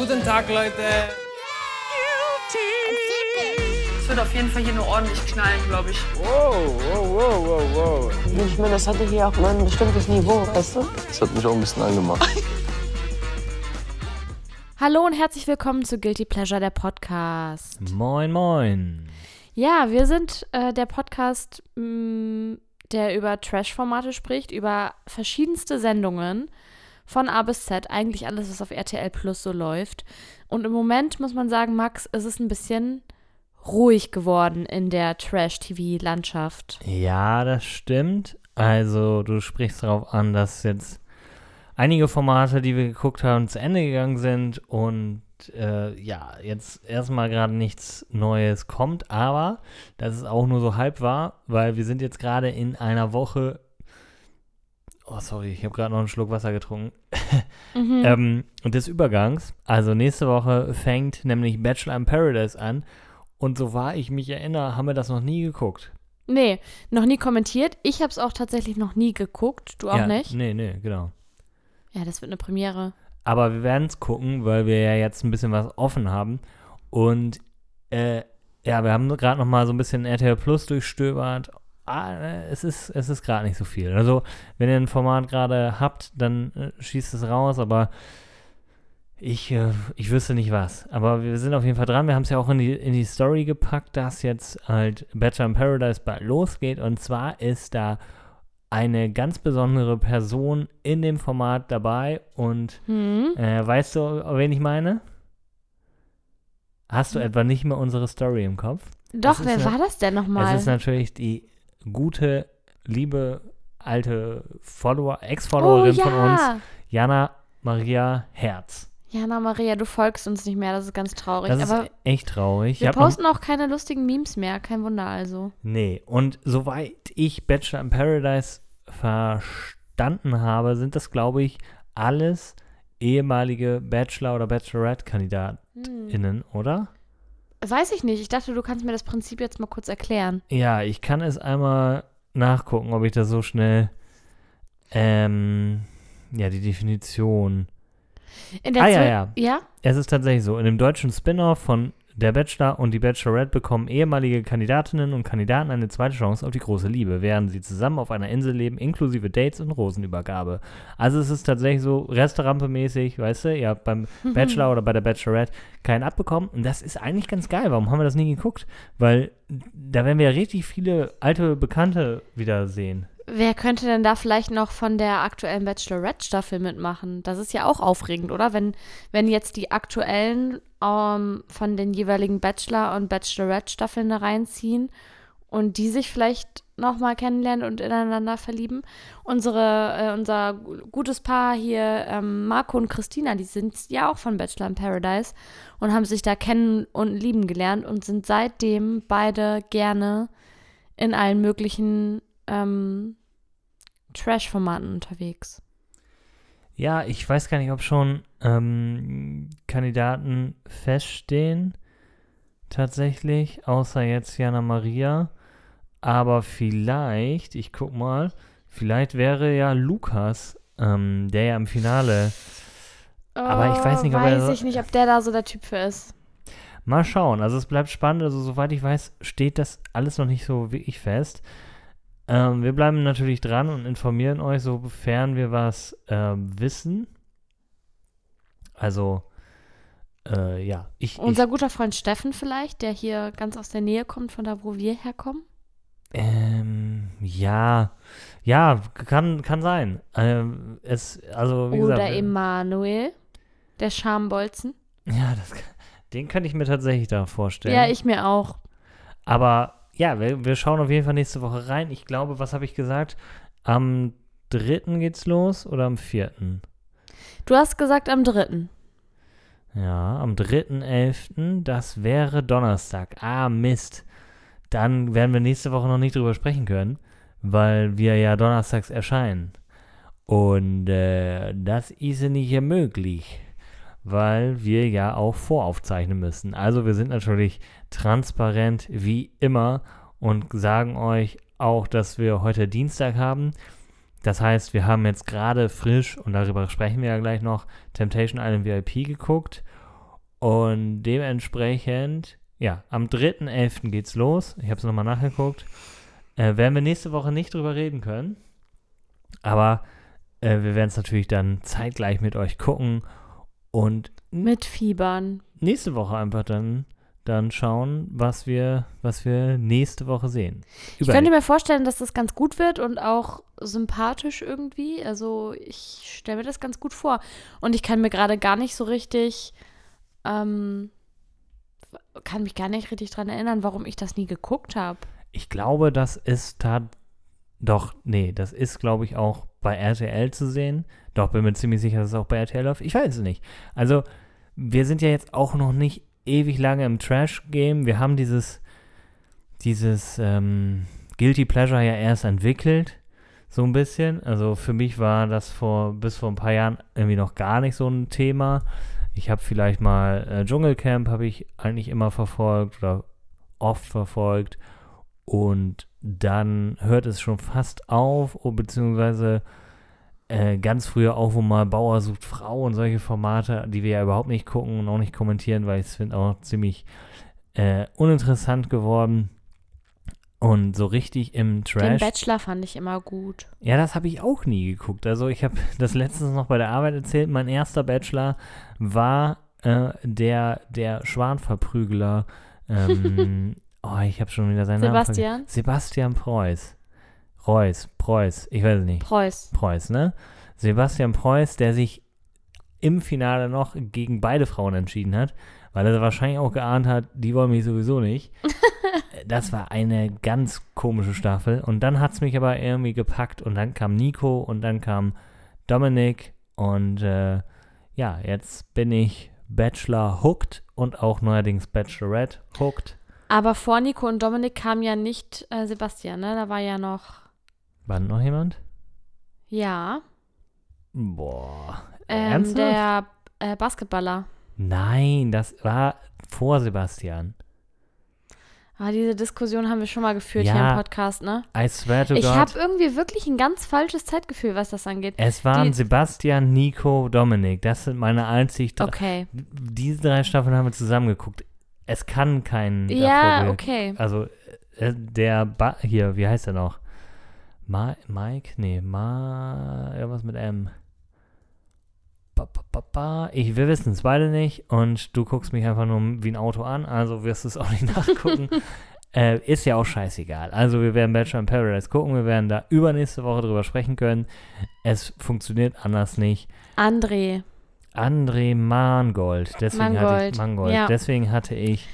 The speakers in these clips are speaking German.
Guten Tag, Leute. Es wird auf jeden Fall hier nur ordentlich knallen, glaube ich. Wow, wow, wow, wow, wow. Ich meine, das hatte hier auch mal ein bestimmtes Niveau, weißt du? Das hat mich auch ein bisschen angemacht. Hallo und herzlich willkommen zu Guilty Pleasure, der Podcast. Moin, moin. Ja, wir sind äh, der Podcast, mh, der über Trash-Formate spricht, über verschiedenste Sendungen von A bis Z, eigentlich alles, was auf RTL Plus so läuft. Und im Moment muss man sagen, Max, ist es ein bisschen ruhig geworden in der Trash-TV-Landschaft. Ja, das stimmt. Also, du sprichst darauf an, dass jetzt einige Formate, die wir geguckt haben, zu Ende gegangen sind und äh, ja, jetzt erstmal gerade nichts Neues kommt, aber das ist auch nur so halb wahr, weil wir sind jetzt gerade in einer Woche. Oh, sorry, ich habe gerade noch einen Schluck Wasser getrunken. Mhm. ähm, und des Übergangs. Also nächste Woche fängt nämlich Bachelor in Paradise an. Und so wahr ich mich erinnere, haben wir das noch nie geguckt. Nee, noch nie kommentiert. Ich habe es auch tatsächlich noch nie geguckt. Du auch ja, nicht? Nee, nee, genau. Ja, das wird eine Premiere. Aber wir werden es gucken, weil wir ja jetzt ein bisschen was offen haben. Und äh, ja, wir haben gerade noch mal so ein bisschen RTL Plus durchstöbert. Ah, äh, es ist, es ist gerade nicht so viel. Also, wenn ihr ein Format gerade habt, dann äh, schießt es raus, aber ich, äh, ich wüsste nicht was. Aber wir sind auf jeden Fall dran. Wir haben es ja auch in die, in die Story gepackt, dass jetzt halt Bachelor in Paradise bald losgeht. Und zwar ist da eine ganz besondere Person in dem Format dabei. Und Hm? äh, weißt du, wen ich meine? Hast du etwa nicht mehr unsere Story im Kopf? Doch, wer war das denn nochmal? Es ist natürlich die gute, liebe, alte Follower, Ex-Followerin oh, von uns, ja. Jana Maria Herz. Jana Maria, du folgst uns nicht mehr, das ist ganz traurig. Das Aber ist echt traurig. Wir posten auch keine lustigen Memes mehr, kein Wunder also. Nee, und soweit ich Bachelor in Paradise verstanden habe, sind das, glaube ich, alles ehemalige Bachelor- oder Bachelorette-KandidatInnen, oder? Weiß ich nicht, ich dachte, du kannst mir das Prinzip jetzt mal kurz erklären. Ja, ich kann es einmal nachgucken, ob ich das so schnell, ähm, ja, die Definition. In der Ah, ja, ja. Ja? Es ist tatsächlich so, in dem deutschen Spin-off von Der Bachelor und die Bachelorette bekommen ehemalige Kandidatinnen und Kandidaten eine zweite Chance auf die große Liebe, während sie zusammen auf einer Insel leben, inklusive Dates und Rosenübergabe. Also es ist tatsächlich so Restaurantmäßig, weißt du, ihr habt beim Bachelor oder bei der Bachelorette keinen abbekommen und das ist eigentlich ganz geil. Warum haben wir das nie geguckt? Weil da werden wir ja richtig viele alte Bekannte wieder sehen. Wer könnte denn da vielleicht noch von der aktuellen Bachelorette-Staffel mitmachen? Das ist ja auch aufregend, oder? Wenn, wenn jetzt die aktuellen ähm, von den jeweiligen Bachelor- und Bachelorette-Staffeln da reinziehen und die sich vielleicht nochmal kennenlernen und ineinander verlieben. Unsere, äh, unser gu- gutes Paar hier, ähm, Marco und Christina, die sind ja auch von Bachelor in Paradise und haben sich da kennen und lieben gelernt und sind seitdem beide gerne in allen möglichen ähm, Trash-Formaten unterwegs. Ja, ich weiß gar nicht, ob schon ähm, Kandidaten feststehen, tatsächlich, außer jetzt Jana Maria. Aber vielleicht, ich guck mal, vielleicht wäre ja Lukas, ähm, der ja im Finale. Aber ich weiß nicht, ob er Weiß so- ich nicht, ob der da so der Typ für ist. Mal schauen. Also es bleibt spannend. Also soweit ich weiß, steht das alles noch nicht so wirklich fest. Ähm, wir bleiben natürlich dran und informieren euch, sofern wir was ähm, wissen. Also, äh, ja, ich, Unser guter Freund Steffen vielleicht, der hier ganz aus der Nähe kommt, von da, wo wir herkommen. ich ähm, ja, ja, kann, kann sein. Ähm, es, also, wie Oder gesagt, Emanuel, der Schambolzen. ja, das, kann- den könnte ich mir tatsächlich da vorstellen. Ja, ich mir auch. Aber ja, wir, wir schauen auf jeden Fall nächste Woche rein. Ich glaube, was habe ich gesagt? Am 3. geht's los oder am 4.? Du hast gesagt am dritten. Ja, am 3.11., das wäre Donnerstag. Ah, Mist. Dann werden wir nächste Woche noch nicht drüber sprechen können, weil wir ja donnerstags erscheinen. Und äh, das ist nicht möglich, weil wir ja auch voraufzeichnen müssen. Also wir sind natürlich transparent wie immer und sagen euch auch, dass wir heute Dienstag haben. Das heißt, wir haben jetzt gerade frisch, und darüber sprechen wir ja gleich noch, Temptation Island VIP geguckt. Und dementsprechend, ja, am 3.11. geht's los. Ich habe es nochmal nachgeguckt. Äh, werden wir nächste Woche nicht drüber reden können. Aber äh, wir werden es natürlich dann zeitgleich mit euch gucken. Und Mit Fiebern. nächste Woche einfach dann, dann schauen, was wir, was wir nächste Woche sehen. Ich könnte mir vorstellen, dass das ganz gut wird und auch sympathisch irgendwie. Also ich stelle mir das ganz gut vor. Und ich kann mir gerade gar nicht so richtig, ähm, kann mich gar nicht richtig dran erinnern, warum ich das nie geguckt habe. Ich glaube, das ist tat. Doch, nee, das ist, glaube ich, auch bei RTL zu sehen. Doch, bin mir ziemlich sicher, dass es auch bei RTL läuft. Ich weiß es nicht. Also, wir sind ja jetzt auch noch nicht ewig lange im Trash-Game. Wir haben dieses, dieses ähm, Guilty Pleasure ja erst entwickelt. So ein bisschen. Also, für mich war das vor, bis vor ein paar Jahren irgendwie noch gar nicht so ein Thema. Ich habe vielleicht mal äh, Dschungelcamp habe ich eigentlich immer verfolgt oder oft verfolgt. Und dann hört es schon fast auf, oh, beziehungsweise äh, ganz früher auch, wo mal Bauer sucht Frau und solche Formate, die wir ja überhaupt nicht gucken und auch nicht kommentieren, weil ich es finde auch ziemlich äh, uninteressant geworden. Und so richtig im Den Trash. Bachelor fand ich immer gut. Ja, das habe ich auch nie geguckt. Also ich habe das letztens noch bei der Arbeit erzählt. Mein erster Bachelor war äh, der, der Schwanverprügler. Ähm, oh, ich habe schon wieder seinen Namen Sebastian? Sebastian Preuß. Preuß, Preuß, ich weiß es nicht. Preuß. Preuß, ne? Sebastian Preuß, der sich im Finale noch gegen beide Frauen entschieden hat, weil er wahrscheinlich auch geahnt hat, die wollen mich sowieso nicht. das war eine ganz komische Staffel. Und dann hat es mich aber irgendwie gepackt und dann kam Nico und dann kam Dominik und äh, ja, jetzt bin ich Bachelor hooked und auch neuerdings Bachelorette hooked. Aber vor Nico und Dominik kam ja nicht äh, Sebastian, ne? Da war ja noch, War noch jemand? ja, Boah. ähm, Ernsthaft? der äh, Basketballer. Nein, das war vor Sebastian. Ah, diese Diskussion haben wir schon mal geführt Ja. hier im Podcast, ne? I swear to Ich God. habe irgendwie wirklich ein ganz falsches Zeitgefühl, was das angeht. Es waren Die- Sebastian, Nico, Dominik. Das sind meine einzig drei. Okay. Diese drei Staffeln haben wir zusammengeguckt. Es kann keinen. Ja, davor- okay. Also, äh, der. Ba hier, wie heißt er noch? Ma Mike? Nee, Ma. Irgendwas mit M. Ba, ba, ba, ba. Ich, wir wissen es beide nicht und du guckst mich einfach nur wie ein Auto an, also wirst du es auch nicht nachgucken. äh, ist ja auch scheißegal. Also wir werden Bachelor in Paradise gucken, wir werden da übernächste Woche drüber sprechen können. Es funktioniert anders nicht. André. André Mangold, deswegen hatte Mangold, ich Mangold. ja. Deswegen hatte ich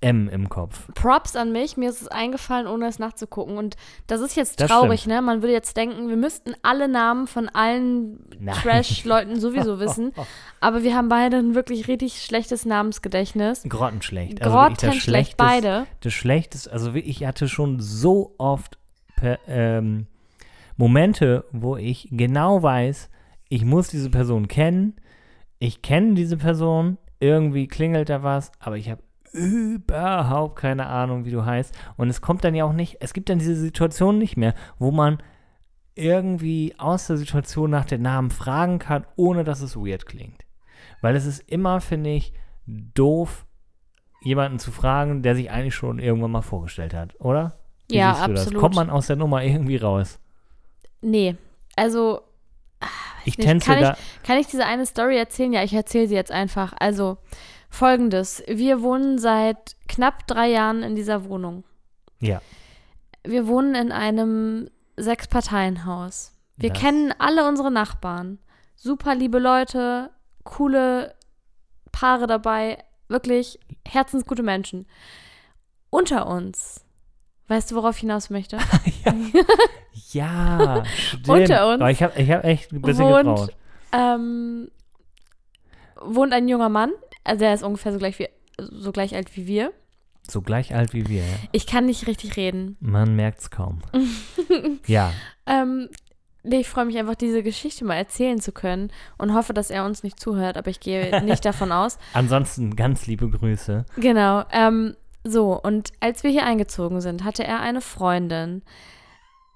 M im Kopf. Props an mich. Mir ist es eingefallen, ohne es nachzugucken. Und das ist jetzt traurig, ne? Man würde jetzt denken, wir müssten alle Namen von allen. Trash-Leuten sowieso wissen. Aber wir haben beide ein wirklich richtig schlechtes Namensgedächtnis. Grottenschlecht. Also Grottenschlecht, beide. Das Schlechteste, also ich hatte schon so oft per, ähm, Momente, wo ich genau weiß, ich muss diese Person kennen, ich kenne diese Person, irgendwie klingelt da was, aber ich habe überhaupt keine Ahnung, wie du heißt. Und es kommt dann ja auch nicht, es gibt dann diese Situation nicht mehr, wo man irgendwie aus der Situation nach den Namen fragen kann, ohne dass es weird klingt. Weil es ist immer, finde ich, doof, jemanden zu fragen, der sich eigentlich schon irgendwann mal vorgestellt hat, oder? Wie Ja, absolut. Das? Kommt man aus der Nummer irgendwie raus? Nee, also Ich nicht. tänze Kann da. Kann ich diese eine Story erzählen? Ja, ich erzähle sie jetzt einfach. Also, folgendes. Wir wohnen seit knapp drei Jahren in dieser Wohnung. Ja. Wir wohnen in einem Sechs-Parteien-Haus. Wir Das- kennen alle unsere Nachbarn. Super liebe Leute, coole Paare dabei, wirklich herzensgute Menschen. Unter uns. Weißt du, worauf ich hinaus möchte? Ja, stimmt. Unter uns Aber ich habe ich hab echt ein bisschen wohnt- getraut. ähm, wohnt ein junger Mann, also der ist ungefähr so gleich, wie, so gleich alt wie wir. So gleich alt wie wir. ja. Ich kann nicht richtig reden. Man merkt's kaum. ja, Ähm, nee, ich freue mich einfach, diese Geschichte mal erzählen zu können und hoffe, dass er uns nicht zuhört, aber ich gehe nicht davon aus. ansonsten ganz liebe Grüße. Genau. Ähm, so, und als wir hier eingezogen sind, hatte er eine Freundin.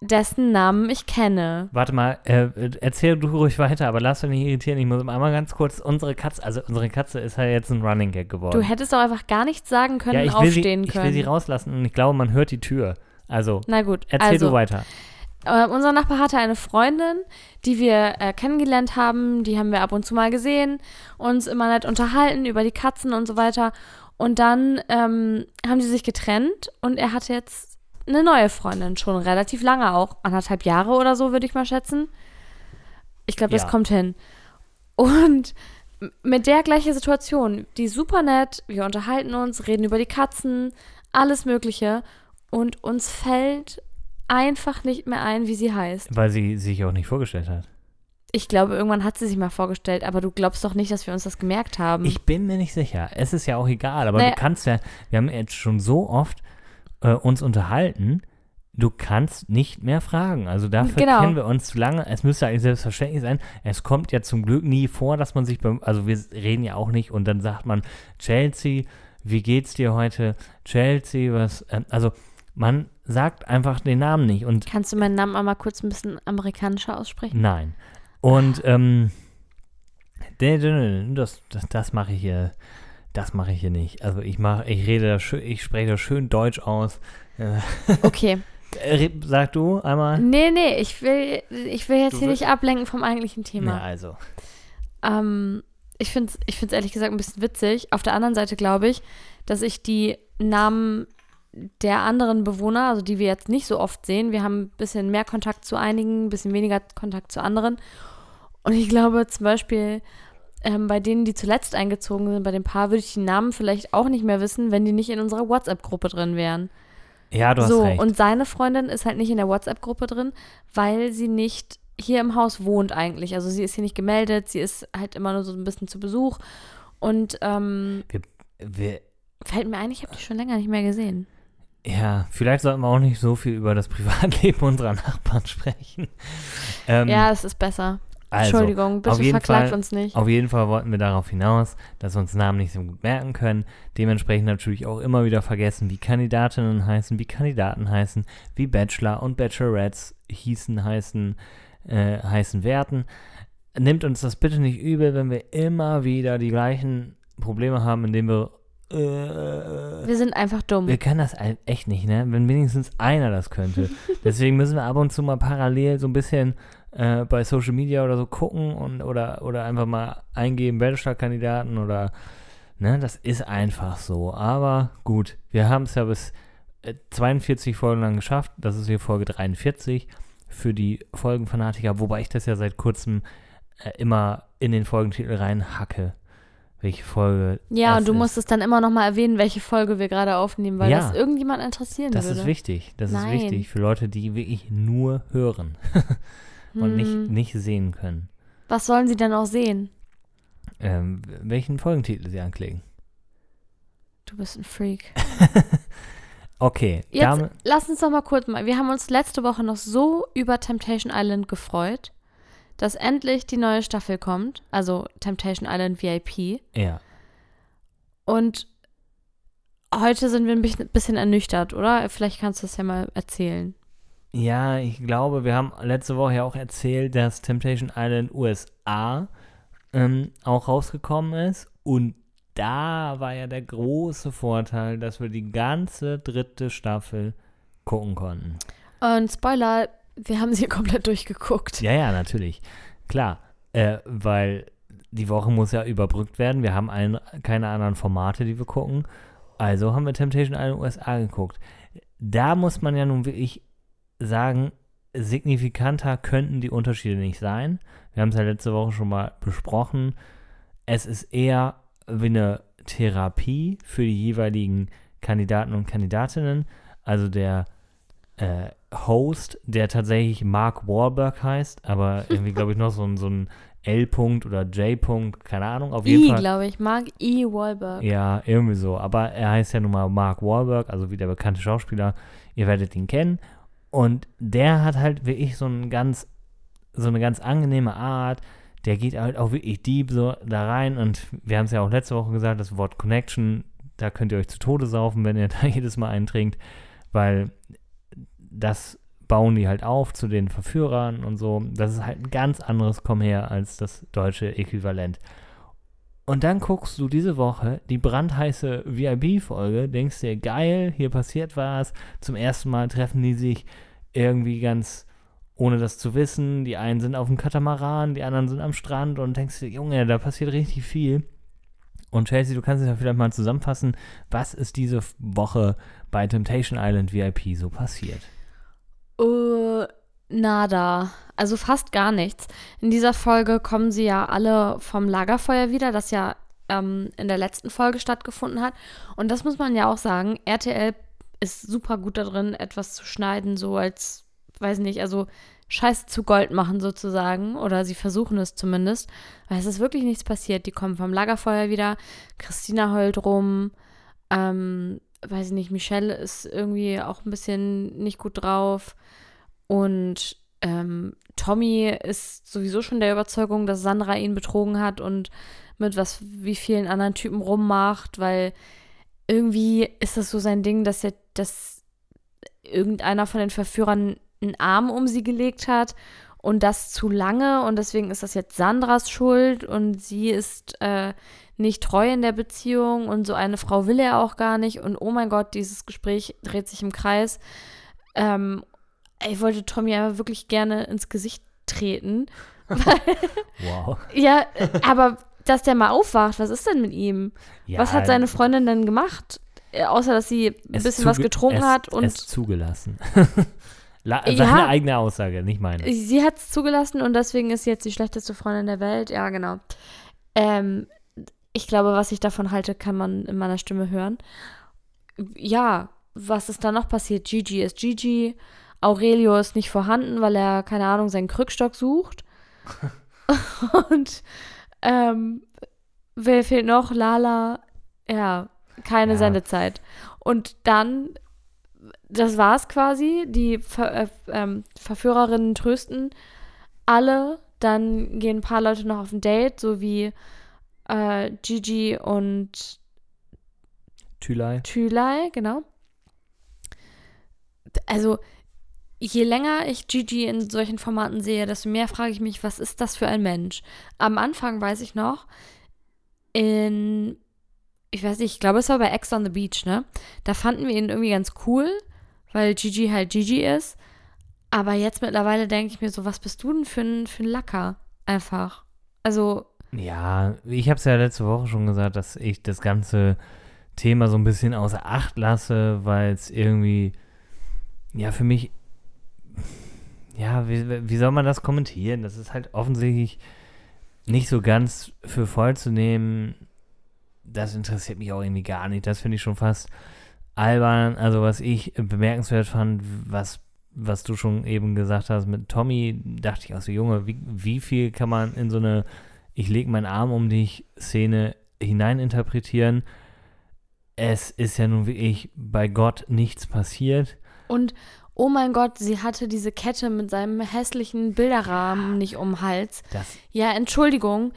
dessen Namen ich kenne. Warte mal, äh, erzähl du ruhig weiter, aber lass dich nicht irritieren. Ich muss einmal ganz kurz, unsere Katze, also unsere Katze ist halt jetzt ein Running Gag geworden. Du hättest doch einfach gar nichts sagen können ja, und ich will, sie, aufstehen ich können. will sie rauslassen und ich glaube, man hört die Tür. Also, Na gut, erzähl also, du weiter. Äh, unser Nachbar hatte eine Freundin, die wir äh, kennengelernt haben. Die haben wir ab und zu mal gesehen, uns immer nett unterhalten über die Katzen und so weiter. Und dann ähm, haben sie sich getrennt und er hatte jetzt eine neue Freundin, schon relativ lange auch, anderthalb Jahre oder so, würde ich mal schätzen. Ich glaube, das Ja. kommt hin. Und mit der gleichen Situation, die super nett, wir unterhalten uns, reden über die Katzen, alles Mögliche. Und uns fällt einfach nicht mehr ein, wie sie heißt. Weil sie sich auch nicht vorgestellt hat. Ich glaube, irgendwann hat sie sich mal vorgestellt, aber du glaubst doch nicht, dass wir uns das gemerkt haben. Ich bin mir nicht sicher. Es ist ja auch egal, aber Naja. du kannst ja, wir haben jetzt schon so oft äh, uns unterhalten, du kannst nicht mehr fragen. Also dafür Genau. kennen wir uns zu lange. Es müsste eigentlich selbstverständlich sein. Es kommt ja zum Glück nie vor, dass man sich beim, also wir reden ja auch nicht und dann sagt man, Chelsea, wie geht's dir heute? Chelsea, was, ähm, also man sagt einfach den Namen nicht und Kannst du meinen Namen einmal kurz ein bisschen amerikanischer aussprechen? Nein. Und ähm, das, das, das mache ich hier, das mache ich hier nicht. Also ich mache, ich rede da schön, ich spreche das schön Deutsch aus. Okay. Äh, Sag du einmal. Nee, nee, ich will, ich will jetzt Du hier nicht ablenken vom eigentlichen Ja, Thema. also. Ähm, ich finde es ich find's ehrlich gesagt ein bisschen witzig. Auf der anderen Seite glaube ich, dass ich die Namen der anderen Bewohner, also die wir jetzt nicht so oft sehen, wir haben ein bisschen mehr Kontakt zu einigen, ein bisschen weniger Kontakt zu anderen. Und ich glaube zum Beispiel, ähm, bei denen, die zuletzt eingezogen sind, bei dem Paar, würde ich die Namen vielleicht auch nicht mehr wissen, wenn die nicht in unserer WhatsApp-Gruppe drin wären. Ja, du hast so, recht. und seine Freundin ist halt nicht in der WhatsApp-Gruppe drin, weil sie nicht hier im Haus wohnt eigentlich. Also sie ist hier nicht gemeldet, sie ist halt immer nur so ein bisschen zu Besuch. Und ähm, wir, fällt mir ein, ich habe die schon länger nicht mehr gesehen. Ja, vielleicht sollten wir auch nicht so viel über das Privatleben unserer Nachbarn sprechen. Ähm, ja, es ist besser. also, Entschuldigung, bitte auf jeden verklagt Fall- uns nicht. Auf jeden Fall wollten wir darauf hinaus, dass wir uns Namen nicht so gut merken können. Dementsprechend natürlich auch immer wieder vergessen, wie Kandidatinnen heißen, wie Kandidaten heißen, wie Bachelor und Bachelorettes hießen, heißen, äh, heißen werden. Nimmt uns das bitte nicht übel, wenn wir immer wieder die gleichen Probleme haben, indem wir äh, Wir sind einfach dumm. wir können das echt nicht, ne? Wenn wenigstens einer das könnte. Deswegen müssen wir ab und zu mal parallel so ein bisschen äh, bei Social Media oder so gucken und oder, oder einfach mal eingeben, Bachelor-Kandidaten oder ne, das ist einfach so. Aber gut, wir haben es ja bis äh, 42 Folgen lang geschafft. Das ist hier Folge 43 für die Folgenfanatiker, wobei ich das ja seit kurzem äh, immer in den Folgentitel reinhacke. Welche Folge. ja, das und du ist. musst es dann immer noch mal erwähnen, welche Folge wir gerade aufnehmen, weil Ja. das irgendjemand interessieren Das würde. ist wichtig. Das Nein. ist wichtig für Leute, die wirklich nur hören und nicht, Hm, nicht sehen können. Was sollen sie denn auch sehen? Ähm, welchen Folgentitel sie anklicken. Du bist ein Freak. Okay, Jetzt lass uns doch mal kurz mal. Wir haben uns letzte Woche noch so über Temptation Island gefreut, dass endlich die neue Staffel kommt, also Temptation Island VIP. ja. Und heute sind wir ein bisschen, ernüchtert, oder? Vielleicht kannst du das ja mal erzählen. Ja, ich glaube, wir haben letzte Woche ja auch erzählt, dass Temptation Island USA ähm, auch rausgekommen ist. Und da war ja der große Vorteil, dass wir die ganze dritte Staffel gucken konnten. Und Spoiler, wir haben sie komplett durchgeguckt. Ja, ja, natürlich. Klar, äh, weil die Woche muss ja überbrückt werden. Wir haben ein, keine anderen Formate, die wir gucken. Also haben wir Temptation Island USA geguckt. Da muss man ja nun wirklich sagen, signifikanter könnten die Unterschiede nicht sein. Wir haben es ja letzte Woche schon mal besprochen. Es ist eher wie eine Therapie für die jeweiligen Kandidaten und Kandidatinnen. Also der äh, Host, der tatsächlich Mark Wahlberg heißt, aber irgendwie, glaube ich, noch so ein, so ein L-Punkt oder J-Punkt, keine Ahnung, auf jeden I, Fall. glaube ich, Mark E. Wahlberg. Ja, irgendwie so. Aber er heißt ja nun mal Mark Wahlberg, also wie der bekannte Schauspieler. Ihr werdet ihn kennen. Und der hat halt wirklich so ein ganz, so eine ganz angenehme Art. Der geht halt auch wirklich deep so da rein. Und wir haben es ja auch letzte Woche gesagt, das Wort Connection, da könnt ihr euch zu Tode saufen, wenn ihr da jedes Mal eintrinkt. Weil das bauen die halt auf zu den Verführern und so. Das ist halt ein ganz anderes Komm her als das deutsche Äquivalent. Und dann guckst du diese Woche die brandheiße VIP-Folge, denkst dir, geil, hier passiert was. Zum ersten Mal treffen die sich irgendwie ganz ohne das zu wissen. Die einen sind auf dem Katamaran, die anderen sind am Strand und denkst dir, Junge, da passiert richtig viel. Und Chelsea, du kannst es ja vielleicht mal zusammenfassen, was ist diese Woche bei Temptation Island VIP so passiert? Uh, nada. Also fast gar nichts. In dieser Folge kommen sie ja alle vom Lagerfeuer wieder, das ja ähm, in der letzten Folge stattgefunden hat. Und das muss man ja auch sagen, RTL ist super gut darin, etwas zu schneiden, so als, weiß nicht, also Scheiße zu Gold machen sozusagen. Oder sie versuchen es zumindest. Weil es ist wirklich nichts passiert. Die kommen vom Lagerfeuer wieder. Christina heult rum. Ähm, weiß ich nicht, Michelle ist irgendwie auch ein bisschen nicht gut drauf. Und ähm, Tommy ist sowieso schon der Überzeugung, dass Sandra ihn betrogen hat und mit was wie vielen anderen Typen rummacht, weil irgendwie ist das so sein Ding, dass er, dass irgendeiner von den Verführern einen Arm um sie gelegt hat und das zu lange und deswegen ist das jetzt Sandras Schuld und sie ist äh, nicht treu in der Beziehung und so eine Frau will er auch gar nicht und oh mein Gott, dieses Gespräch dreht sich im Kreis. Ähm, ich wollte Tommy aber wirklich gerne ins Gesicht treten. wow. Ja, aber dass der mal aufwacht, was ist denn mit ihm? Ja, was hat seine Freundin denn gemacht? Äh, außer, dass sie ein bisschen was getrunken es, hat und Es zugelassen. La Ja. Seine eigene Aussage, nicht meine. sie hat es zugelassen und deswegen ist sie jetzt die schlechteste Freundin der Welt. Ja, genau. Ähm, ich glaube, was ich davon halte, kann man in meiner Stimme hören. Ja, was ist da noch passiert? Gigi ist Gigi. Aurelio ist nicht vorhanden, weil er, keine Ahnung, seinen Krückstock sucht. und ähm, wer fehlt noch? Lala. Ja, keine Ja. Sendezeit. Und dann, das war's quasi. Die Ver äh, ähm, Verführerinnen trösten alle. Dann gehen ein paar Leute noch auf ein Date, so wie äh, Gigi und Thülei. Thülei, genau. Also, je länger ich Gigi in solchen Formaten sehe, desto mehr frage ich mich, was ist das für ein Mensch? Am Anfang weiß ich noch, in, ich weiß nicht, ich glaube, es war bei Ex on the Beach, ne? Da fanden wir ihn irgendwie ganz cool, weil Gigi halt Gigi ist. Aber jetzt mittlerweile denke ich mir so, was bist du denn für ein, für ein Lacker? Einfach. Also, Ja, ich habe es ja letzte Woche schon gesagt, dass ich das ganze Thema so ein bisschen außer Acht lasse, weil es irgendwie, ja, für mich, ja, wie, wie soll man das kommentieren? Das ist halt offensichtlich nicht so ganz für voll zu nehmen. Das interessiert mich auch irgendwie gar nicht. Das finde ich schon fast albern. Also, was ich bemerkenswert fand, was was du schon eben gesagt hast mit Tommy, dachte ich auch so, Junge, wie, wie viel kann man in so eine Ich lege meinen Arm um dich Szene hineininterpretieren? Es ist ja nun wirklich bei Gott nichts passiert. Und oh mein Gott, sie hatte diese Kette mit seinem hässlichen Bilderrahmen nicht um den Hals. Das, Ja, Entschuldigung,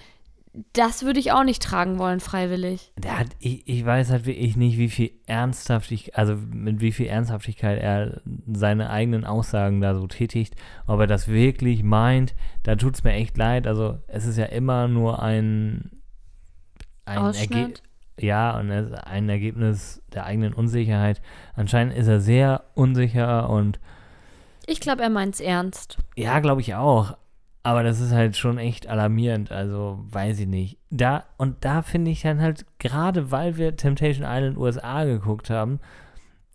das würde ich auch nicht tragen wollen, freiwillig. der hat, ich, ich weiß halt wirklich nicht, wie viel Ernsthaftigkeit, also mit wie viel Ernsthaftigkeit er seine eigenen Aussagen da so tätigt. Ob er das wirklich meint, da tut es mir echt leid. Also es ist ja immer nur ein, ein Ergebnis. Ausschnitt? Ja, und es ist ein Ergebnis der eigenen Unsicherheit. Anscheinend ist er sehr unsicher und Ich glaube, er meint's ernst. ja, glaube ich auch. Aber das ist halt schon echt alarmierend. Also, weiß ich nicht. Da, und da finde ich dann halt, gerade weil wir Temptation Island USA geguckt haben,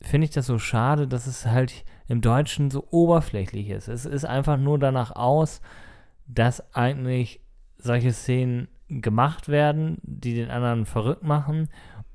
finde ich das so schade, dass es halt im Deutschen so oberflächlich ist. Es ist einfach nur danach aus, dass eigentlich solche Szenen gemacht werden, die den anderen verrückt machen.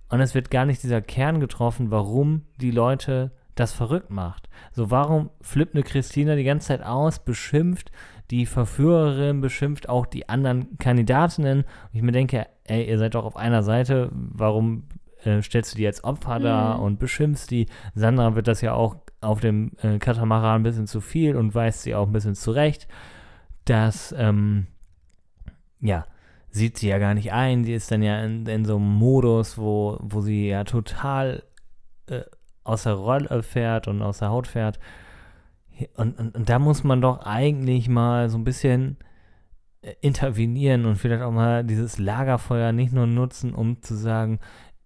Und es wird gar nicht dieser Kern getroffen, warum die Leute das verrückt macht. So, warum flippt eine Christina die ganze Zeit aus, beschimpft die Verführerin, beschimpft auch die anderen Kandidatinnen. Und ich mir denke, ey, ihr seid doch auf einer Seite, warum äh, stellst du die als Opfer da Mhm. und beschimpfst die? Sandra wird das ja auch auf dem äh, Katamaran ein bisschen zu viel und weist sie auch ein bisschen zurecht, dass, ähm, ja, sieht sie ja gar nicht ein. Sie ist dann ja in, in so einem Modus, wo, wo sie ja total äh, aus der Rolle fährt und aus der Haut fährt. Und, und, und da muss man doch eigentlich mal so ein bisschen äh, intervenieren und vielleicht auch mal dieses Lagerfeuer nicht nur nutzen, um zu sagen,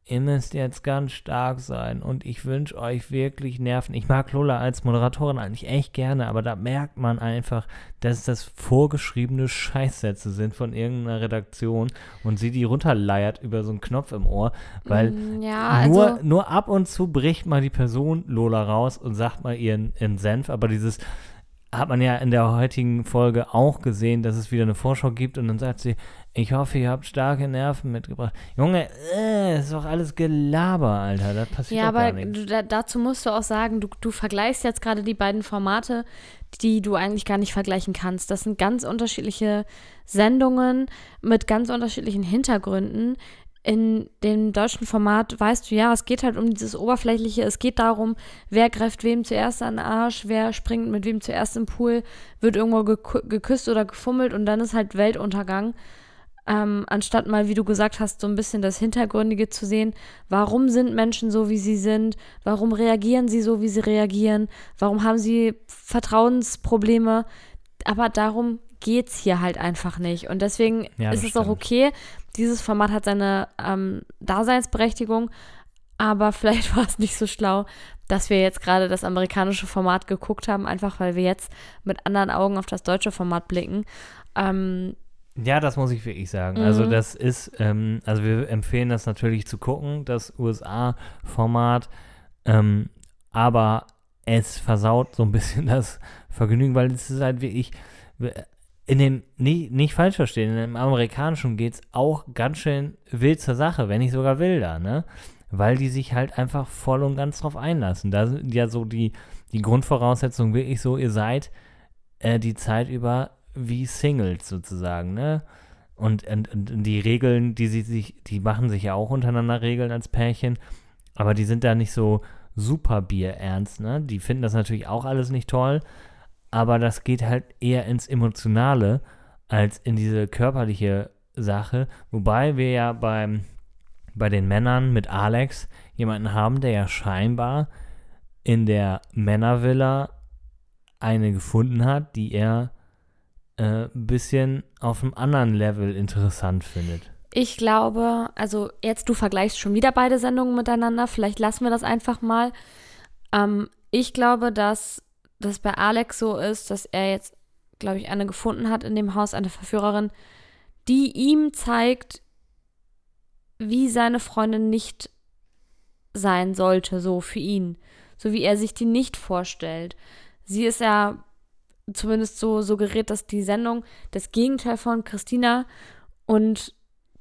ihr müsst jetzt ganz stark sein und ich wünsche euch wirklich Nerven. Ich mag Lola als Moderatorin eigentlich echt gerne, aber da merkt man einfach, dass das vorgeschriebene Scheißsätze sind von irgendeiner Redaktion und sie die runterleiert über so einen Knopf im Ohr, weil Mm, ja, nur, also- nur ab und zu bricht mal die Person Lola raus und sagt mal ihren, ihren Senf, aber dieses hat man ja in der heutigen Folge auch gesehen, dass es wieder eine Vorschau gibt und dann sagt sie, ich hoffe, ihr habt starke Nerven mitgebracht. Junge, äh, ist doch alles Gelaber, Alter, das passiert Ja, gar aber du, da, dazu musst du auch sagen, du, du vergleichst jetzt gerade die beiden Formate, die du eigentlich gar nicht vergleichen kannst. Das sind ganz unterschiedliche Sendungen mit ganz unterschiedlichen Hintergründen. In dem deutschen Format weißt du ja, es geht halt um dieses Oberflächliche. Es geht darum, wer greift wem zuerst an den Arsch, wer springt mit wem zuerst im Pool, wird irgendwo gekü- geküsst oder gefummelt und dann ist halt Weltuntergang. Ähm, anstatt mal, wie du gesagt hast, so ein bisschen das Hintergründige zu sehen. Warum sind Menschen so, wie sie sind? Warum reagieren sie so, wie sie reagieren? Warum haben sie Vertrauensprobleme? Aber darum geht es hier halt einfach nicht. Und deswegen Ja, ist es auch stimmt. okay. Dieses Format hat seine ähm, Daseinsberechtigung, aber vielleicht war es nicht so schlau, dass wir jetzt gerade das amerikanische Format geguckt haben, einfach weil wir jetzt mit anderen Augen auf das deutsche Format blicken. Ähm, Ja, das muss ich wirklich sagen. Also Mhm. das ist, ähm, also wir empfehlen das natürlich zu gucken, das USA-Format, ähm, aber es versaut so ein bisschen das Vergnügen, weil es ist halt wirklich, in dem, nie, nicht falsch verstehen, dem amerikanischen geht es auch ganz schön wild zur Sache, wenn nicht sogar wilder, ne? Weil die sich halt einfach voll und ganz drauf einlassen. Da sind ja so die, die Grundvoraussetzungen wirklich so, ihr seid äh, die Zeit über wie Singles sozusagen, ne? Und, und, und die Regeln, die sie sich, die machen sich ja auch untereinander Regeln als Pärchen, aber die sind da nicht so super bierernst, ne? Die finden das natürlich auch alles nicht toll, aber das geht halt eher ins Emotionale als in diese körperliche Sache, wobei wir ja beim, bei den Männern mit Alex jemanden haben, der ja scheinbar in der Männervilla eine gefunden hat, die er äh, ein bisschen auf einem anderen Level interessant findet. Ich glaube, also jetzt du vergleichst schon wieder beide Sendungen miteinander. Vielleicht lassen wir das einfach mal. Ähm, ich glaube, dass das bei Alex so ist, dass er jetzt, glaube ich, eine gefunden hat in dem Haus, eine Verführerin, die ihm zeigt, wie seine Freundin nicht sein sollte, so für ihn. So wie er sich die nicht vorstellt. Sie ist ja zumindest so suggeriert, dass die Sendung das Gegenteil von Christina und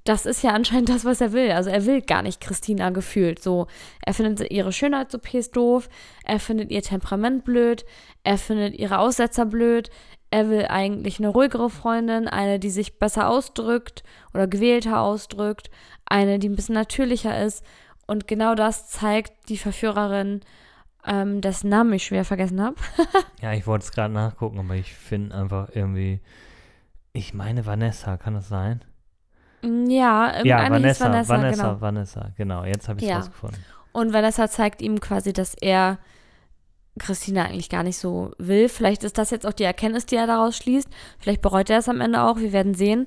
das ist ja anscheinend das, was er will. Also er will gar nicht Christina gefühlt. So, er findet ihre Schönheits-OPs doof, er findet ihr Temperament blöd, er findet ihre Aussetzer blöd, er will eigentlich eine ruhigere Freundin, eine, die sich besser ausdrückt oder gewählter ausdrückt, eine, die ein bisschen natürlicher ist. Und genau das zeigt die Verführerin, ähm, dessen Namen ich schwer vergessen habe. Ja, ich wollte es gerade nachgucken, aber ich finde einfach irgendwie. Ich meine Vanessa, kann das sein? Ja, ja, irgendeine hieß Vanessa, Vanessa, Vanessa, genau. Vanessa, genau. Jetzt habe ich es Ja. rausgefunden. Und Vanessa zeigt ihm quasi, dass er Christina eigentlich gar nicht so will. Vielleicht ist das jetzt auch die Erkenntnis, die er daraus schließt. Vielleicht bereut er es am Ende auch. Wir werden sehen.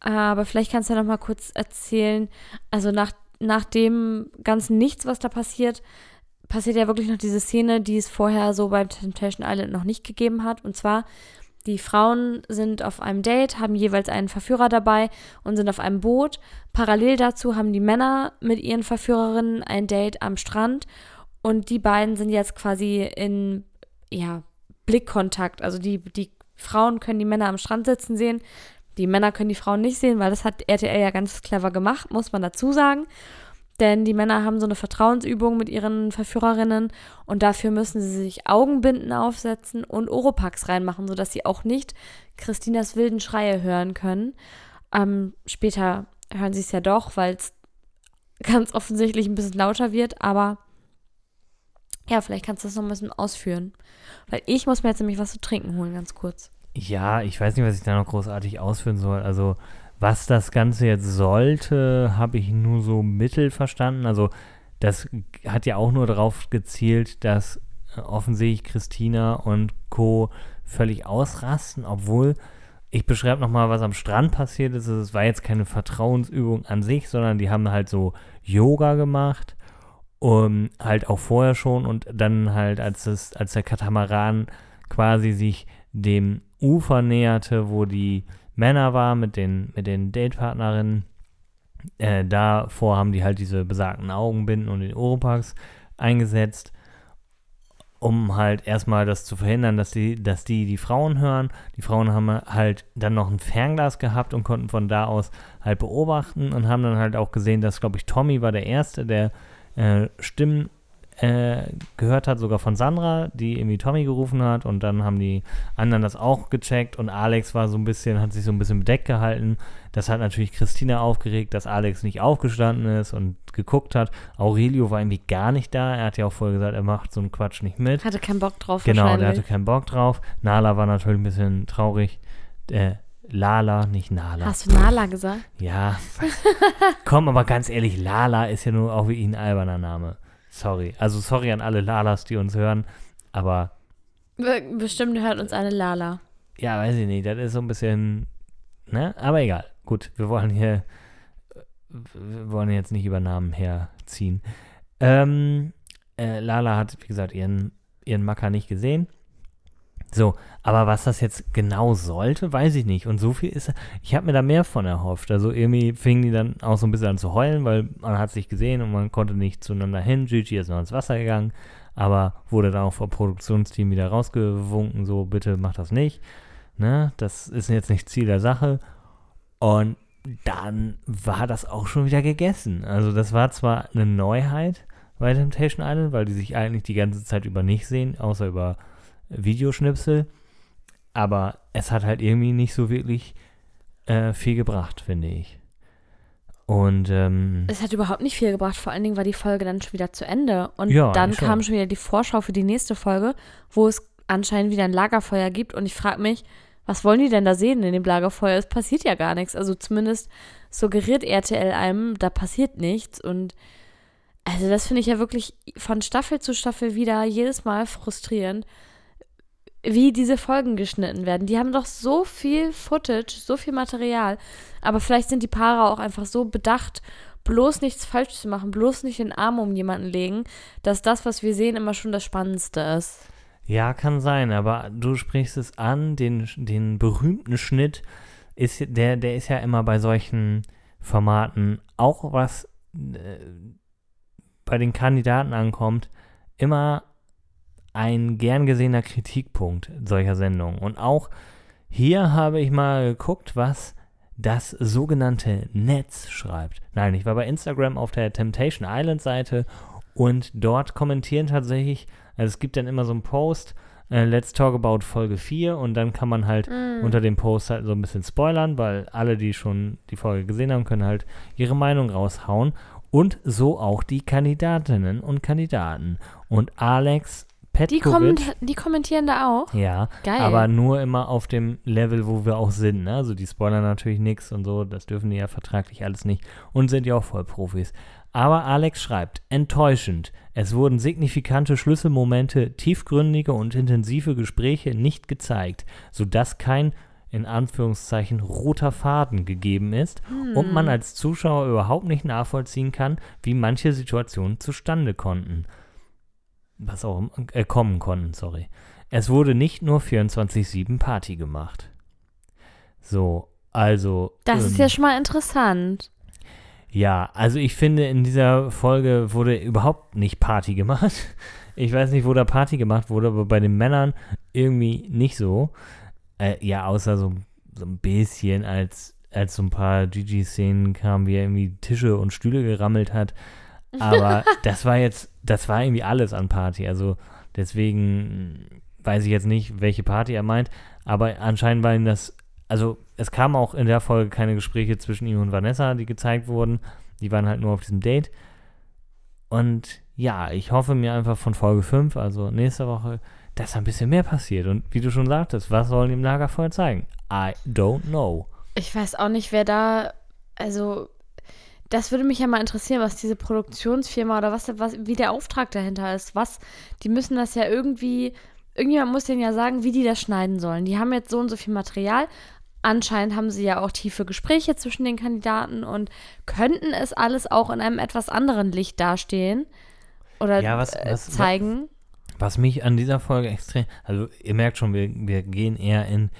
Aber vielleicht kannst du ja noch mal kurz erzählen. Also nach, nach dem ganzen Nichts, was da passiert, passiert ja wirklich noch diese Szene, die es vorher so bei Temptation Island noch nicht gegeben hat. Und zwar, die Frauen sind auf einem Date, haben jeweils einen Verführer dabei und sind auf einem Boot. Parallel dazu haben die Männer mit ihren Verführerinnen ein Date am Strand. Und die beiden sind jetzt quasi in, ja, Blickkontakt. Also die, die Frauen können die Männer am Strand sitzen sehen. Die Männer können die Frauen nicht sehen, weil das hat RTL ja ganz clever gemacht, muss man dazu sagen. Denn die Männer haben so eine Vertrauensübung mit ihren Verführerinnen und dafür müssen sie sich Augenbinden aufsetzen und Oropax reinmachen, sodass sie auch nicht Christinas wilden Schreie hören können. Ähm, später hören sie es ja doch, weil es ganz offensichtlich ein bisschen lauter wird, aber ja, vielleicht kannst du das noch ein bisschen ausführen. Weil ich muss mir jetzt nämlich was zu trinken holen, ganz kurz. Ja, ich weiß nicht, was ich da noch großartig ausführen soll. Also, was das Ganze jetzt sollte, habe ich nur so mittel verstanden. Also, das hat ja auch nur darauf gezielt, dass äh, offensichtlich Christina und Co. völlig ausrasten, obwohl ich beschreibe nochmal, was am Strand passiert ist. Es war jetzt keine Vertrauensübung an sich, sondern die haben halt so Yoga gemacht. Um, halt auch vorher schon und dann halt, als, es, als der Katamaran quasi sich dem Ufer näherte, wo die Männer waren mit den, mit den Datepartnerinnen, äh, davor haben die halt diese besagten Augenbinden und den Oropax eingesetzt, um halt erstmal das zu verhindern, dass die, dass die die Frauen hören. Die Frauen haben halt dann noch ein Fernglas gehabt und konnten von da aus halt beobachten und haben dann halt auch gesehen, dass, glaube ich, Tommy war der Erste, der äh, Stimmen äh, gehört hat, sogar von Sandra, die irgendwie Tommy gerufen hat und dann haben die anderen das auch gecheckt und Alex war so ein bisschen, hat sich so ein bisschen bedeckt gehalten. Das hat natürlich Christina aufgeregt, dass Alex nicht aufgestanden ist und geguckt hat. Aurelio war irgendwie gar nicht da. Er hat ja auch vorher gesagt, er macht so einen Quatsch nicht mit. Hatte keinen Bock drauf. Genau, der hatte keinen Bock drauf. Nala war natürlich ein bisschen traurig. Äh, Lala, nicht Nala. Hast du Nala gesagt? Ja. Komm, aber ganz ehrlich, Lala ist ja nur auch wie ein alberner Name. Sorry. Also sorry an alle Lalas, die uns hören, aber. Bestimmt hört uns eine Lala. Ja, weiß ich nicht. Das ist so ein bisschen. Ne? Aber egal. Gut, wir wollen hier. Wir wollen jetzt nicht über Namen herziehen. Ähm, äh, Lala hat, wie gesagt, ihren, ihren Macker nicht gesehen. So, aber was das jetzt genau sollte, weiß ich nicht. Und so viel ist, ich habe mir da mehr von erhofft. Also irgendwie fingen die dann auch so ein bisschen an zu heulen, weil man hat sich gesehen und man konnte nicht zueinander hin. Gigi ist noch ins Wasser gegangen, aber wurde dann auch vom Produktionsteam wieder rausgewunken, so bitte mach das nicht. Ne? Das ist jetzt nicht Ziel der Sache. Und dann war das auch schon wieder gegessen. Also das war zwar eine Neuheit bei Temptation Island, weil die sich eigentlich die ganze Zeit über nicht sehen, außer über Videoschnipsel. Aber es hat halt irgendwie nicht so wirklich äh, viel gebracht, finde ich. Und ähm, es hat überhaupt nicht viel gebracht. Vor allen Dingen war die Folge dann schon wieder zu Ende. Und Ja, dann schon. kam schon wieder die Vorschau für die nächste Folge, wo es anscheinend wieder ein Lagerfeuer gibt. Und ich frage mich, was wollen die denn da sehen in dem Lagerfeuer? Es passiert ja gar nichts. Also zumindest suggeriert RTL einem, da passiert nichts. Und also das finde ich ja wirklich von Staffel zu Staffel wieder jedes Mal frustrierend, wie diese Folgen geschnitten werden. Die haben doch so viel Footage, so viel Material. Aber vielleicht sind die Paare auch einfach so bedacht, bloß nichts falsch zu machen, bloß nicht den Arm um jemanden legen, dass das, was wir sehen, immer schon das Spannendste ist. ja, kann sein, aber du sprichst es an, den, den berühmten Schnitt, ist, der, der ist ja immer bei solchen Formaten, auch was äh, bei den Kandidaten ankommt, immer ein gern gesehener Kritikpunkt solcher Sendungen. Und auch hier habe ich mal geguckt, was das sogenannte Netz schreibt. Nein, ich war bei Instagram auf der Temptation Island Seite und dort kommentieren tatsächlich, also es gibt dann immer so einen Post, äh, Let's Talk About Folge 4 und dann kann man halt unter dem Post halt so ein bisschen spoilern, weil alle, die schon die Folge gesehen haben, können halt ihre Meinung raushauen und so auch die Kandidatinnen und Kandidaten. Und Alex Die, Petkovic, komment die kommentieren da auch. ja, Geil. aber nur immer auf dem Level, wo wir auch sind. Ne? Also die spoilern natürlich nichts und so, das dürfen die ja vertraglich alles nicht und sind ja auch Vollprofis. Aber Alex schreibt, enttäuschend. Es wurden signifikante Schlüsselmomente, tiefgründige und intensive Gespräche nicht gezeigt, sodass kein in Anführungszeichen roter Faden gegeben ist und man als Zuschauer überhaupt nicht nachvollziehen kann, wie manche Situationen zustande konnten. Was auch immer, äh, kommen konnten, sorry. Es wurde nicht nur 24-7 Party gemacht. So, also. Das ist ähm, ja schon mal interessant. ja, also ich finde, in dieser Folge wurde überhaupt nicht Party gemacht. Ich weiß nicht, wo da Party gemacht wurde, aber bei den Männern irgendwie nicht so. Äh, ja, außer so, so ein bisschen, als, als so ein paar Gigi-Szenen kamen, wie er irgendwie Tische und Stühle gerammelt hat. Aber das war jetzt, das war irgendwie alles an Party. Also deswegen weiß ich jetzt nicht, welche Party er meint. Aber anscheinend war ihm das, also es kamen auch in der Folge keine Gespräche zwischen ihm und Vanessa, die gezeigt wurden. Die waren halt nur auf diesem Date. Und ja, ich hoffe mir einfach von Folge 5, also nächste Woche, dass ein bisschen mehr passiert. Und wie du schon sagtest, was sollen die im Lagerfeuer zeigen? I don't know. Ich weiß auch nicht, wer da, also Das würde mich ja mal interessieren, was diese Produktionsfirma oder was, was, wie der Auftrag dahinter ist. Was, die müssen das ja irgendwie, irgendjemand muss denen ja sagen, wie die das schneiden sollen. Die haben jetzt so und so viel Material. Anscheinend haben sie ja auch tiefe Gespräche zwischen den Kandidaten und könnten es alles auch in einem etwas anderen Licht dastehen oder Ja, was- äh, was- zeigen. Was mich an dieser Folge extrem, also ihr merkt schon, wir, wir gehen eher in,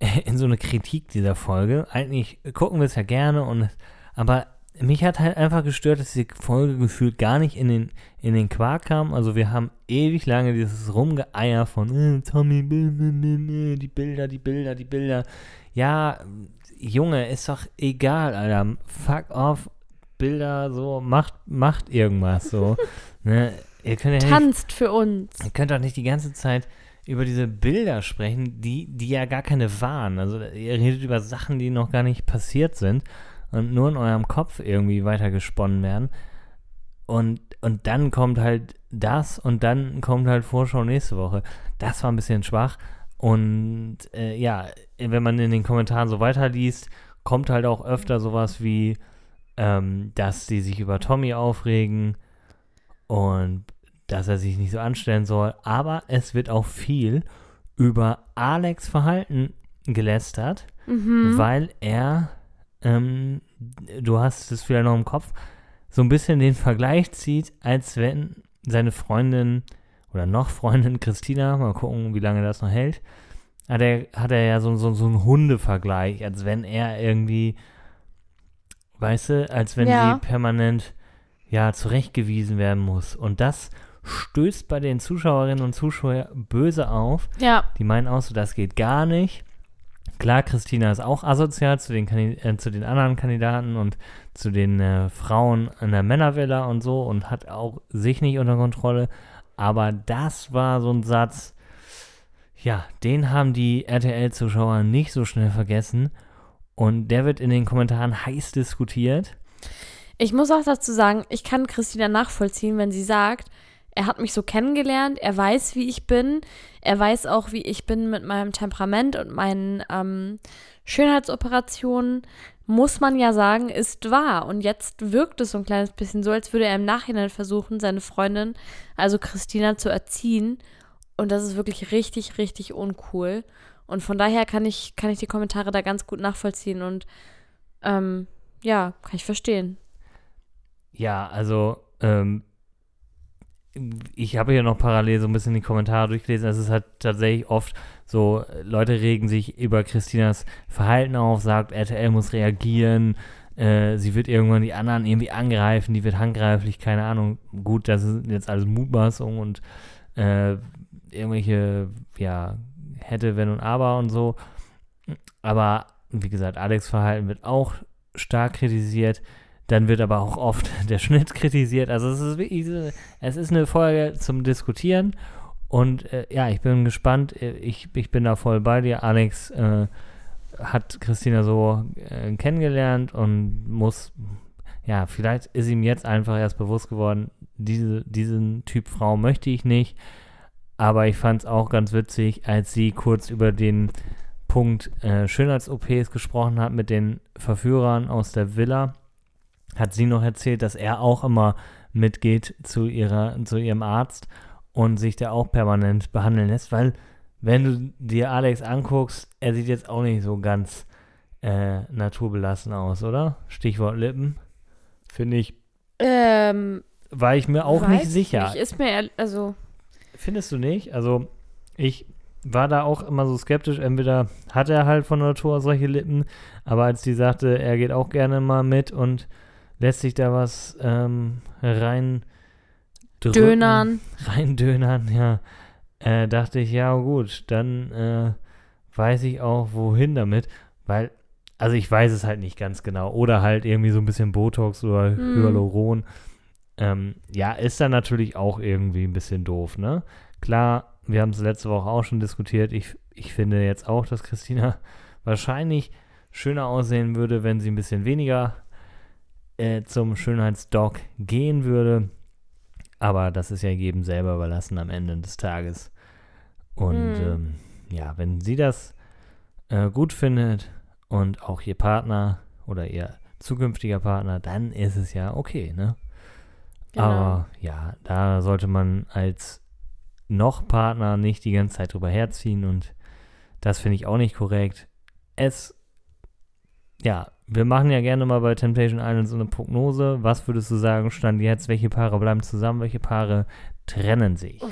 in so eine Kritik dieser Folge. Eigentlich gucken wir es ja gerne und aber mich hat halt einfach gestört, dass die Folge gefühlt gar nicht in den, in den Quark kam. Also wir haben ewig lange dieses Rumgeeier von äh, Tommy, die Bilder, die Bilder, die Bilder. Ja, Junge, ist doch egal, Alter. Fuck off, Bilder, so, macht, macht irgendwas so. ne? Ihr könnt ja nicht Tanzt für uns. Ihr könnt doch nicht die ganze Zeit über diese Bilder sprechen, die, die ja gar keine waren. Also ihr redet über Sachen, die noch gar nicht passiert sind und nur in eurem Kopf irgendwie weitergesponnen werden. Und, und dann kommt halt das und dann kommt halt Vorschau nächste Woche. Das war ein bisschen schwach. Und äh, ja, wenn man in den Kommentaren so weiterliest, kommt halt auch öfter sowas wie, ähm, dass die sich über Tommy aufregen und dass er sich nicht so anstellen soll. Aber es wird auch viel über Alex Verhalten gelästert, Mhm. weil er, ähm, du hast es vielleicht noch im Kopf, so ein bisschen den Vergleich zieht, als wenn seine Freundin oder noch Freundin Christina, mal gucken, wie lange das noch hält, hat er, hat er ja so, so, so einen Hundevergleich, als wenn er irgendwie, weißt du, als wenn Ja. sie permanent ja zurechtgewiesen werden muss. Und das stößt bei den Zuschauerinnen und Zuschauern böse auf. Ja, Die meinen auch so, das geht gar nicht. Klar, Christina ist auch asozial zu den, Kandi- äh, zu den anderen Kandidaten und zu den äh, Frauen in der Männervilla und so und hat auch sich nicht unter Kontrolle. Aber das war so ein Satz, ja, den haben die RTL-Zuschauer nicht so schnell vergessen. Und der wird in den Kommentaren heiß diskutiert. ich muss auch dazu sagen, ich kann Christina nachvollziehen, wenn sie sagt, er hat mich so kennengelernt, er weiß, wie ich bin, er weiß auch, wie ich bin mit meinem Temperament und meinen ähm, Schönheitsoperationen, muss man ja sagen, ist wahr. Und jetzt wirkt es so ein kleines bisschen so, als würde er im Nachhinein versuchen, seine Freundin, also Christina, zu erziehen. Und das ist wirklich richtig, richtig uncool. Und von daher kann ich, kann ich die Kommentare da ganz gut nachvollziehen und ähm, ja, kann ich verstehen. Ja, also ähm, ich habe hier noch parallel so ein bisschen die Kommentare durchgelesen. Es ist halt tatsächlich oft so, Leute regen sich über Christinas Verhalten auf, sagt, RTL muss reagieren, äh, sie wird irgendwann die anderen irgendwie angreifen, die wird handgreiflich, keine Ahnung. Gut, das ist jetzt alles Mutmaßung und äh, irgendwelche, ja, hätte, wenn und aber und so. Aber wie gesagt, Alex Verhalten wird auch stark kritisiert. Dann wird aber auch oft der Schnitt kritisiert. Also es ist wirklich, es ist eine Folge zum Diskutieren. Und äh, ja, ich bin gespannt. Äh, Ich, ich bin da voll bei dir. Alex äh, hat Christina so äh, kennengelernt und muss, ja, vielleicht ist ihm jetzt einfach erst bewusst geworden, diese, diesen Typ Frau möchte ich nicht. Aber ich fand es auch ganz witzig, als sie kurz über den Punkt äh, Schönheits-OPs gesprochen hat mit den Verführern aus der Villa, hat sie noch erzählt, dass er auch immer mitgeht zu, ihrer, zu ihrem Arzt und sich da auch permanent behandeln lässt, weil wenn du dir Alex anguckst, er sieht jetzt auch nicht so ganz äh, naturbelassen aus, oder? Stichwort Lippen. Finde ich, Ähm, war ich mir auch nicht ich sicher. nicht. Ist mir, also, Findest du nicht? Also, ich war da auch immer so skeptisch. Entweder hat er halt von Natur aus solche Lippen, aber als die sagte, er geht auch gerne mal mit und lässt sich da was ähm, rein drücken, Dönern. reindönern, ja, äh, dachte ich, ja gut, dann äh, weiß ich auch, wohin damit, weil, also ich weiß es halt nicht ganz genau. Oder halt irgendwie so ein bisschen Botox oder Hm. Hyaluron. Ähm, ja, ist dann natürlich auch irgendwie ein bisschen doof, ne? Klar, wir haben es letzte Woche auch schon diskutiert. Ich, ich finde jetzt auch, dass Christina wahrscheinlich schöner aussehen würde, wenn sie ein bisschen weniger äh, zum Schönheitsdoc gehen würde. Aber das ist ja jedem selber überlassen am Ende des Tages. Und Hm. ähm, ja, wenn sie das äh, gut findet und auch ihr Partner oder ihr zukünftiger Partner, dann ist es ja okay, ne? Genau. Aber ja, da sollte man als noch Partner nicht die ganze Zeit drüber herziehen und das finde ich auch nicht korrekt. Es, ja, wir machen ja gerne mal bei Temptation Island so eine Prognose. Was würdest du sagen, stand jetzt? Welche Paare bleiben zusammen? Welche Paare trennen sich?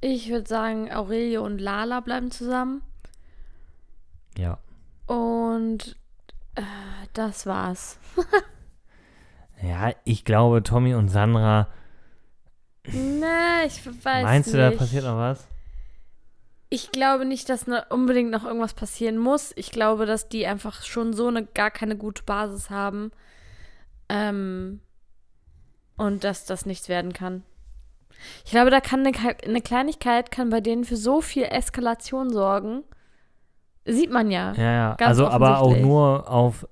Ich würde sagen, Aurelio und Lala bleiben zusammen. Ja. Und äh, das war's. Ja, ich glaube, Tommy und Sandra, Nee, ich weiß meinst nicht. du, da passiert noch was? Ich glaube nicht, dass ne, unbedingt noch irgendwas passieren muss. Ich glaube, dass die einfach schon so eine gar keine gute Basis haben. Ähm, und dass das nichts werden kann. Ich glaube, da kann eine, eine Kleinigkeit kann bei denen für so viel Eskalation sorgen. Sieht man ja. Ja, ja. Ganz also, aber auch nur auf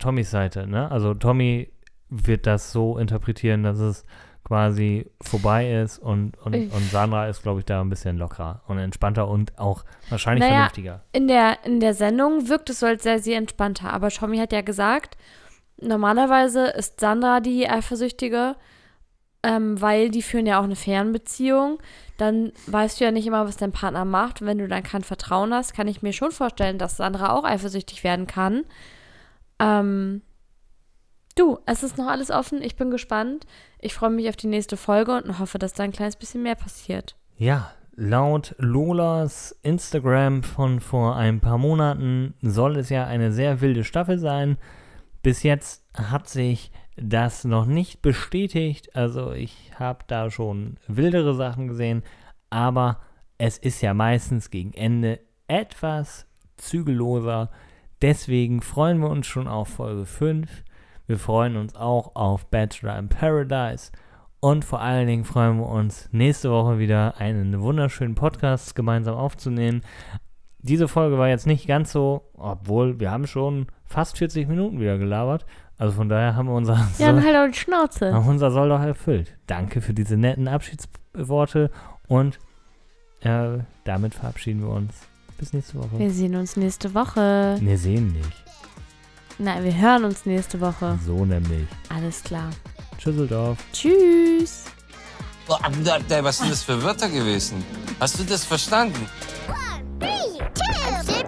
Tommys Seite, ne? Also, Tommy wird das so interpretieren, dass es quasi vorbei ist und, und, und Sandra ist, glaube ich, da ein bisschen lockerer und entspannter und auch wahrscheinlich Naja, vernünftiger. In der, in der Sendung wirkt es so, als sei sie entspannter. Aber Tommy hat ja gesagt, normalerweise ist Sandra die Eifersüchtige, ähm, weil die führen ja auch eine Fernbeziehung. Dann weißt du ja nicht immer, was dein Partner macht. Und wenn du dann kein Vertrauen hast, kann ich mir schon vorstellen, dass Sandra auch eifersüchtig werden kann. Ähm, du, es ist noch alles offen. Ich bin gespannt. Ich freue mich auf die nächste Folge und hoffe, dass da ein kleines bisschen mehr passiert. Ja, laut Lolas Instagram von vor ein paar Monaten soll es ja eine sehr wilde Staffel sein. Bis jetzt hat sich das noch nicht bestätigt. Also ich habe da schon wildere Sachen gesehen, aber es ist ja meistens gegen Ende etwas zügelloser. Deswegen freuen wir uns schon auf Folge 5. Wir freuen uns auch auf Bachelor in Paradise. Und vor allen Dingen freuen wir uns, nächste Woche wieder einen wunderschönen Podcast gemeinsam aufzunehmen. Diese Folge war jetzt nicht ganz so, obwohl wir haben schon fast 40 Minuten wieder gelabert. Also von daher haben wir unser, Ja, Soll, halt auch die Schnauze. haben unser Soll doch erfüllt. Danke für diese netten Abschiedsworte und äh, damit verabschieden wir uns. Bis nächste Woche. Wir sehen uns nächste Woche. Wir sehen nicht. Nein, wir hören uns nächste Woche. So nämlich. Alles klar. Tschüsseldorf. Tschüss. Oh, was sind das für Wörter gewesen? Hast du das verstanden? One, three, two, three.